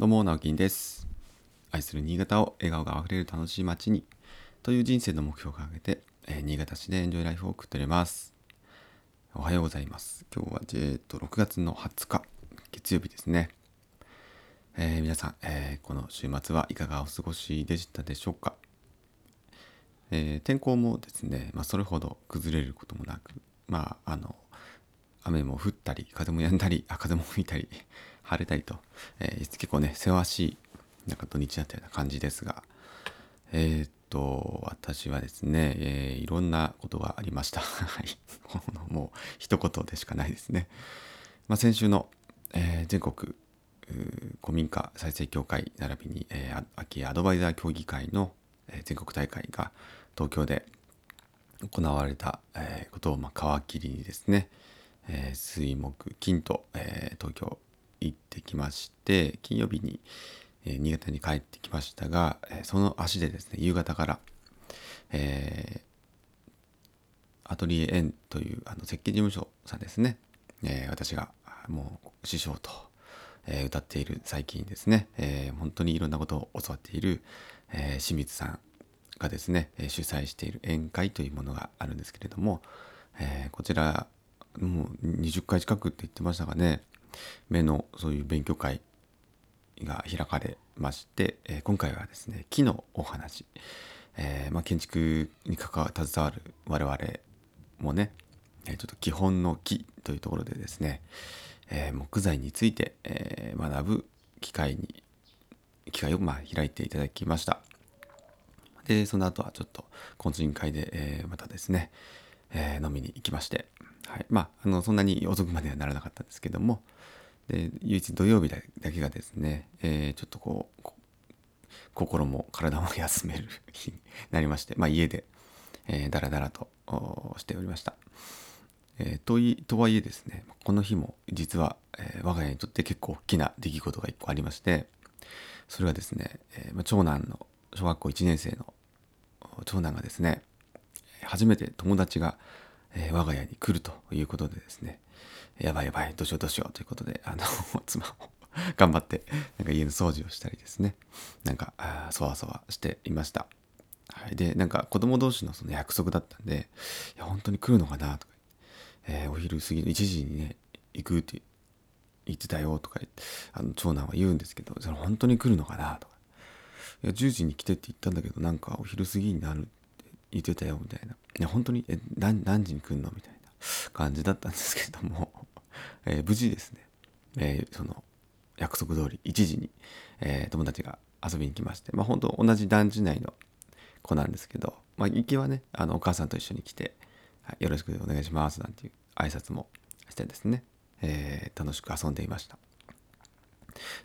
どうも、直樹です。愛する新潟を笑顔があふれる楽しい街にという人生の目標を掲げて、えー新潟市でエンジョイライフを送っております。おはようございます。今日は、えー、と6月の20日、月曜日ですね。えー皆さん、えーこの週末はいかがお過ごしでしたでしょうか？えー天候もですね、まあ、それほど崩れることもなく、まあ、あの雨も降ったり風も止んだりあ風も吹いたり晴れたりと、えー結構ねせわしいなんか土日だったような感じですがえーっと私はですね、えーいろんなことがありました。はい。もう一言でしかないですね、まあ、先週の、えー全国古民家再生協会並びに、えーあ空き家アドバイザー協議会の、えー全国大会が東京で行われた、えーことを、まあ、皮切りにですね、えー水木金と、えー東京行ってきまして金曜日に、えー新潟に帰ってきましたが、えーその足でですね夕方から、えーアトリエエンというあの設計事務所さんですね、え私がもう師匠と、え歌っている最近ですね、え本当にいろんなことを教わっている、え清水さんがですね、主催している宴会というものがあるんですけれども、えこちらもう20回近くって言ってましたがね。目のそういう勉強会が開かれまして、え今回はですね木のお話、えーまあ、建築に関わ携わる我々もね、えちょっと基本の木というところでですね、えー木材について、えー学ぶ機会に機会をま開いていただきました。でその後はちょっと懇親会で、えまたですね、え飲みに行きまして、はい、まああのそんなに遅くまではならなかったんですけどもで唯一土曜日だけがですね、えーちょっとこう心も体も 休める日になりまして、まあ、家で、えー、だらだらとしておりました。えーといとはいえですねこの日も実は、えー我が家にとって結構大きな出来事が一個ありましてそれはですね、えま長男の小学校1年生の長男がですね初めて友達が、えー我が家に来るということでですねやばいやばいどうしようどうしようということであの 妻も頑張ってなんか家の掃除をしたりですねなんかあそわそわしていました。はい、でなんか子供同士のその約束だったんで「いや本当に来るのかな?」とか、えーお昼過ぎの1時にね行くって言ってたよとか言ってあの長男は言うんですけどそれ本当に来るのかなとかいや10時に来てって言ったんだけどなんかお昼過ぎになる言ってたよみたいな。いや本当にえ何時に来るの？みたいな感じだったんですけれども、えー無事ですね、えーその約束通り1時に、えー友達が遊びに来まして。まあ本当同じ団地内の子なんですけど、まあ、行きはねあのお母さんと一緒に来て「はいよろしくお願いします」なんていう挨拶もしてですね、え楽しく遊んでいました。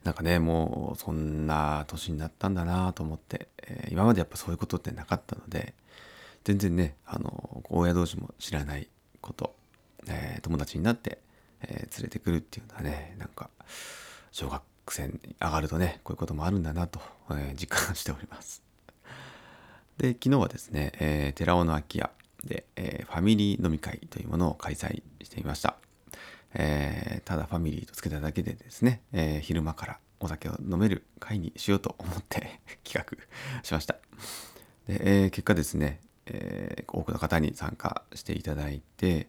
なんかねもうそんな年になったんだなと思って、えー今までやっぱそういうことってなかったので。全然ねあの親同士も知らないこと、えー友達になって、えー連れてくるっていうのはねなんか小学生に上がるとねこういうこともあるんだなと、えー実感しております。で昨日はですね、え寺尾の空き家で、えファミリー飲み会というものを開催していました。えただファミリーとつけただけでですね、え昼間からお酒を飲める会にしようと思って 企画しました。で、え結果ですね、多くの方に参加していただいて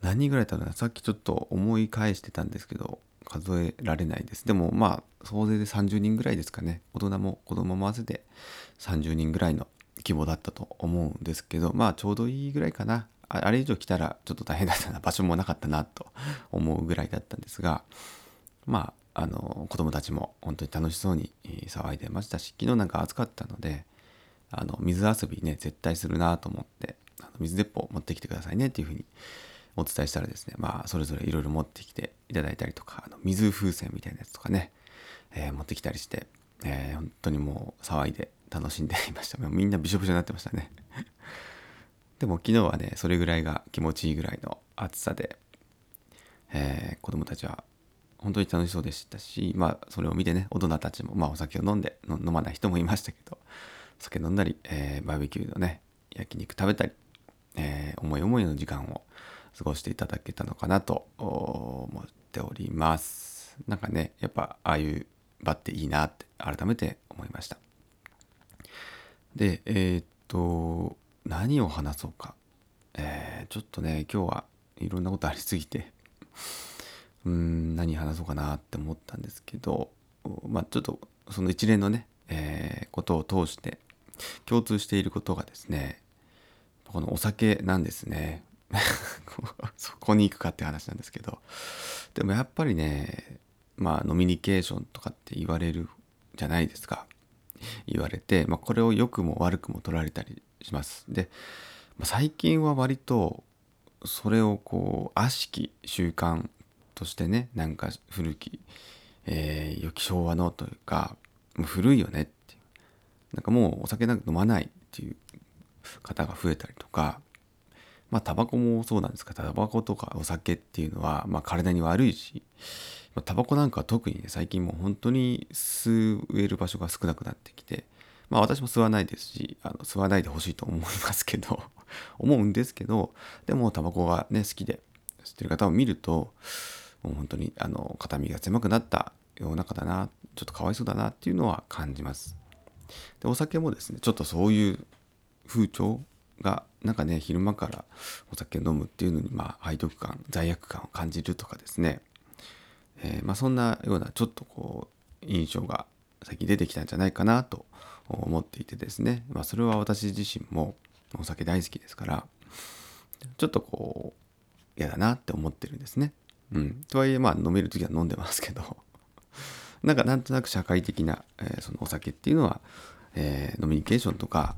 何人ぐらいだったかさっきちょっと思い返してたんですけど数えられないです。でもまあ総勢で30人ぐらいですかね。大人も子供も合わせて30人ぐらいの規模だったと思うんですけどまあちょうどいいぐらいかな。あれ以上来たらちょっと大変だったな場所もなかったなと思うぐらいだったんですがまああの子供たちも本当に楽しそうに騒いでましたし昨日なんか暑かったのであの水遊びね絶対するなと思ってあの水鉄砲持ってきてくださいねっていうふうにお伝えしたらですねまあそれぞれいろいろ持ってきていただいたりとかあの水風船みたいなやつとかね、えー持ってきたりして、えー本当にもう騒いで楽しんでいました。もうみんなびしょびしょになってましたね。でも昨日はねそれぐらいが気持ちいいぐらいの暑さで、えー子供たちは本当に楽しそうでしたしまあそれを見てね大人たちも、まあ、お酒を飲んで飲まない人もいましたけど酒飲んだり、えーバーベキューのね焼肉食べたり、えー思い思いの時間を過ごしていただけたのかなと思っております。なんかねやっぱああいう場っていいなって改めて思いました。でえー、っと何を話そうか、えー、ちょっとね今日はいろんなことありすぎて うん何話そうかなって思ったんですけどまあちょっとその一連のね、えー、ことを通して共通していることがですねこのお酒なんですね。そこに行くかって話なんですけど。でもやっぱりねまあノミニケーションとかって言われるじゃないですか。言われて、まあ、これを良くも悪くも取られたりします。で、最近は割とそれをこう悪しき習慣としてねなんか古き、えー、良き昭和のというかもう古いよねなんかもうお酒なんか飲まないっていう方が増えたりとかまあタバコもそうなんですがタバコとかお酒っていうのは、まあ、体に悪いしまタバコなんかは特にね最近もう本当に吸える場所が少なくなってきてまあ私も吸わないですしあの吸わないでほしいと思いますけど 思うんですけどでもタバコがね好きで吸ってる方を見るともう本当にあの肩身が狭くなった世の中だなちょっとかわいそうだなっていうのは感じます。でお酒もですねちょっとそういう風潮がなんかね昼間からお酒飲むっていうのにまあ背徳感罪悪感を感じるとかですね、えー、まあそんなようなちょっとこう印象が最近出てきたんじゃないかなと思っていてですね、まあ、それは私自身もお酒大好きですからちょっとこう嫌だなって思ってるんですね。うん、とはいえまあ飲める時は飲んでますけど。なんかなんとなく社会的な、えー、そのお酒っていうのは、えー、ノミニケーションとか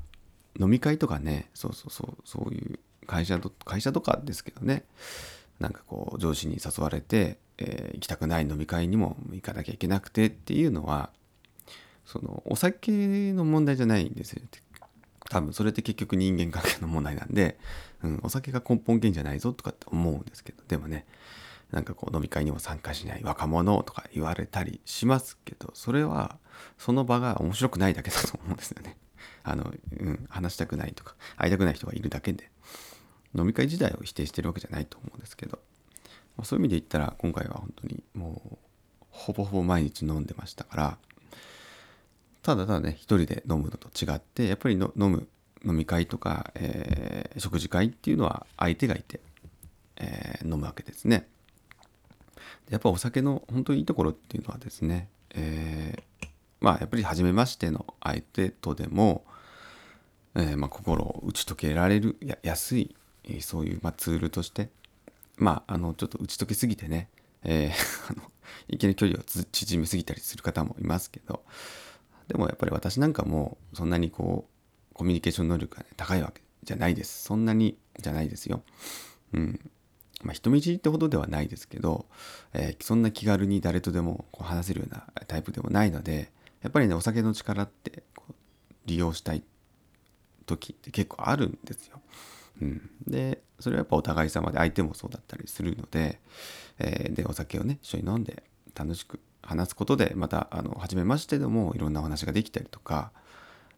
飲み会とかねそうそうそうそういう会社と会社とかですけどねなんかこう上司に誘われて、えー、行きたくない飲み会にも行かなきゃいけなくてっていうのはそのお酒の問題じゃないんですよ多分それって結局人間関係の問題なんで、うん、お酒が根本源じゃないぞとかって思うんですけどでもねなんかこう飲み会にも参加しない若者とか言われたりしますけどそれはその場が面白くないだけだと思うんですよね。あの、うん、話したくないとか会いたくない人がいるだけで飲み会自体を否定してるわけじゃないと思うんですけど、まあ、そういう意味で言ったら今回は本当にもうほぼほぼ毎日飲んでましたからただただね一人で飲むのと違ってやっぱりの飲む飲み会とか、えー、食事会っていうのは相手がいて、えー、飲むわけですね。やっぱお酒の本当にいいところっていうのはですね、えー、まあやっぱり初めましての相手とでも、えー、まあ心を打ち解けられるや安い、えー、そういう、まあ、ツールとしてまああのちょっと打ち解けすぎてね、えー、あのいきなり距離を縮めすぎたりする方もいますけどでもやっぱり私なんかもそんなにこうコミュニケーション能力が、ね、高いわけじゃないですそんなにじゃないですよ。うんまあ、人見知りってほどではないですけど、えー、そんな気軽に誰とでもこう話せるようなタイプでもないのでやっぱりねお酒の力ってこう利用したい時って結構あるんですよ。うん、でそれはやっぱお互い様で相手もそうだったりするので,、えー、でお酒をね一緒に飲んで楽しく話すことでまたあの初めましてでもいろんなお話ができたりとか、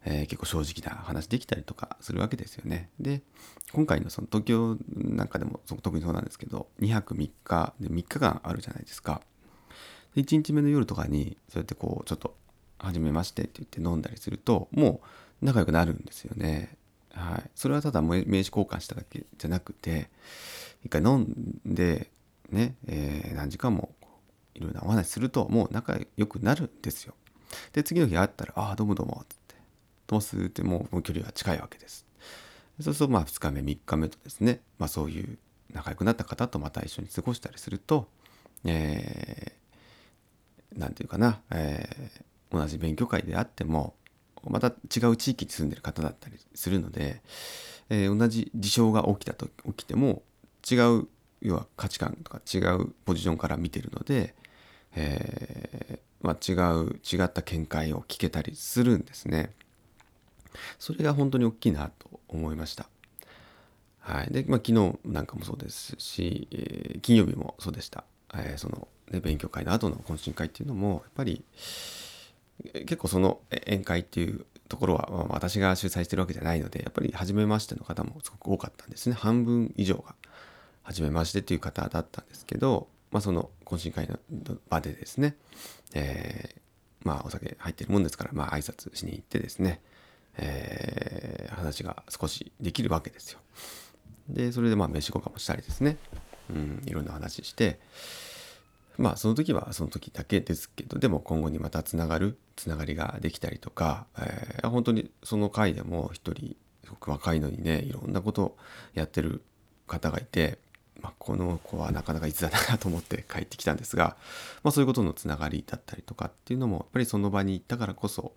えー、結構正直な話できたりとかするわけですよね。で今回のその東京なんかでも特にそうなんですけど2泊3日で3日間あるじゃないですか。1日目の夜とかにそうやってこうちょっと「初めまして」って言って飲んだりするともう仲良くなるんですよね。はい、それはただ名刺交換しただけじゃなくて一回飲んでね、えー、何時間もいろいろなお話するともう仲良くなるんですよ。で次の日会ったら「ああどうもどうも」っつって「どうす?」ってもう距離が近いわけです。そうするとまあ2日目3日目とですね、まあ、そういう仲良くなった方とまた一緒に過ごしたりすると何、えー、て言うかな、えー、同じ勉強会であってもまた違う地域に住んでる方だったりするので、えー、同じ事象が起きたと起きても違う要は価値観とか違うポジションから見てるので、えー、まあ、違う違った見解を聞けたりするんですね。それが本当に大きいなと思いました。はい。で、まあ、昨日なんかもそうですし、えー、金曜日もそうでした。えー、その、ね、勉強会の後の懇親会っていうのも、やっぱり、結構その宴会っていうところは、まあ、私が主催してるわけじゃないので、やっぱり初めましての方もすごく多かったんですね。半分以上が初めましてっていう方だったんですけど、まあ、その懇親会の場でですね、えー、まあお酒入ってるもんですからまあ挨拶しに行ってですね、えー、話が少しできるわけですよ。でそれでまあ飯交換もしたりですね、うん、いろんな話してまあその時はその時だけですけどでも今後にまたつながるつながりができたりとか、えー、本当にその回でも一人すごく若いのにねいろんなことをやってる方がいて、まあ、この子はなかなかいつだなと思って帰ってきたんですが、まあ、そういうことのつながりだったりとかっていうのもやっぱりその場に行ったからこそ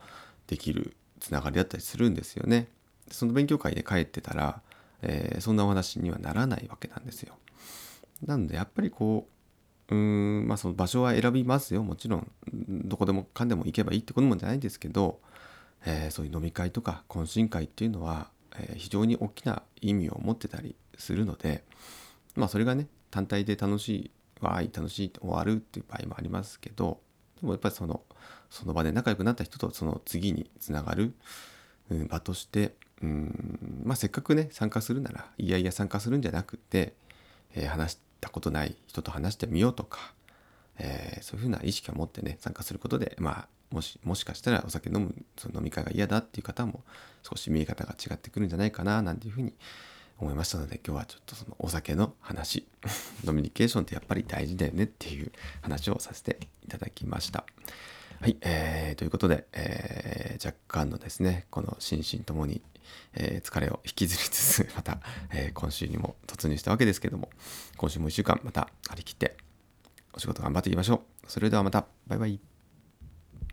できるつながりだったりするんですよね。その勉強会で帰ってたら、えー、そんなお話にはならないわけなんですよ。なのでやっぱりこううーんまあその場所は選びますよもちろんどこでもかんでも行けばいいってこともじゃないんですけど、えー、そういう飲み会とか懇親会っていうのは、えー、非常に大きな意味を持ってたりするのでまあそれがね単体で楽しいわい楽しいって終わるっていう場合もありますけどでもやっぱりそのその場で仲良くなった人とその次につながる、場としてうんまあせっかくね参加するならいやいや参加するんじゃなくて、えー、話したことない人と話してみようとか、えー、そういうふうな意識を持ってね参加することでまあもしもしかしたらお酒飲むその飲み会が嫌だっていう方も少し見え方が違ってくるんじゃないかななんていうふうに思いましたので今日はちょっとそのお酒の話 ノミニケーションってやっぱり大事だよねっていう話をさせていただきました。はい、えー、ということで、えー、若干のですねこの心身ともに、えー、疲れを引きずりつつ また、えー、今週にも突入したわけですけども今週も1週間また張り切ってお仕事頑張っていきましょう。それではまたバイバイ。